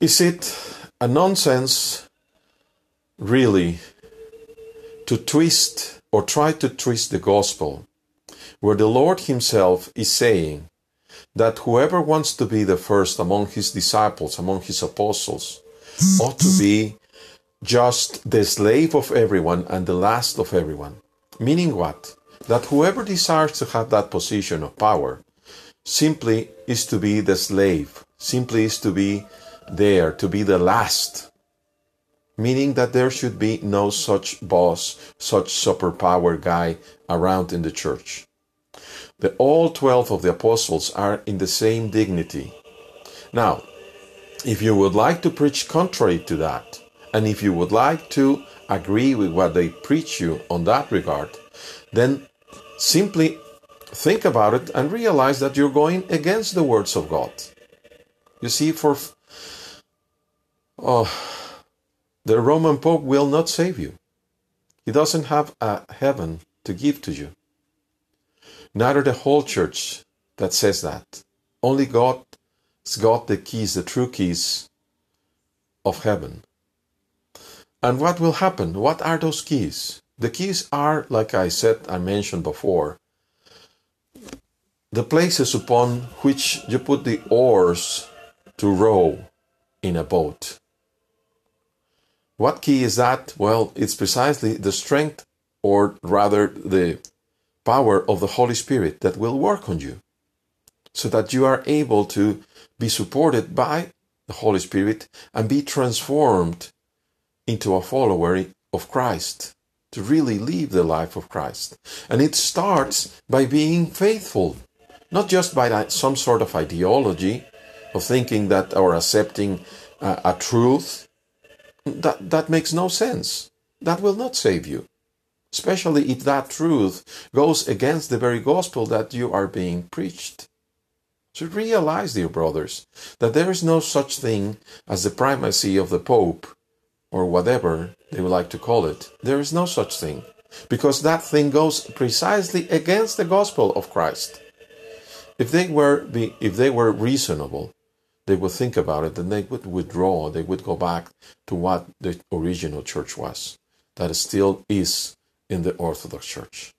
Is it a nonsense, really, to twist or try to twist the gospel, where the Lord Himself is saying that whoever wants to be the first among His disciples, among His apostles, ought to be just the slave of everyone and the last of everyone? Meaning what? That whoever desires to have that position of power simply is to be the slave, simply is to be there, to be the last. Meaning that there should be no such boss, such superpower guy around in the church. The all 12 of the apostles are in the same dignity. Now, if you would like to preach contrary to that, and if you would like to agree with what they preach you on that regard, then simply think about it and realize that you're going against the words of God. You see, for oh, the Roman Pope will not save you. He doesn't have a heaven to give to you. Neither the whole church that says that. Only God's got the keys, the true keys of heaven. And what will happen? What are those keys? The keys are, like I said, I mentioned before, the places upon which you put the oars to row in a boat. What key is that? Well, it's precisely the strength, or rather the power of the Holy Spirit that will work on you, so that you are able to be supported by the Holy Spirit and be transformed into a follower of Christ, to really live the life of Christ. And it starts by being faithful, not just by some sort of ideology of thinking that or accepting a, a truth that, that makes no sense. That will not save you. Especially if that truth goes against the very gospel that you are being preached. So realize, dear brothers, that there is no such thing as the primacy of the Pope, or whatever they would like to call it. There is no such thing. Because that thing goes precisely against the gospel of Christ. If they were be, if they were reasonable, they would think about it then they would withdraw. They would go back to what the original church was, that still is in the Orthodox Church.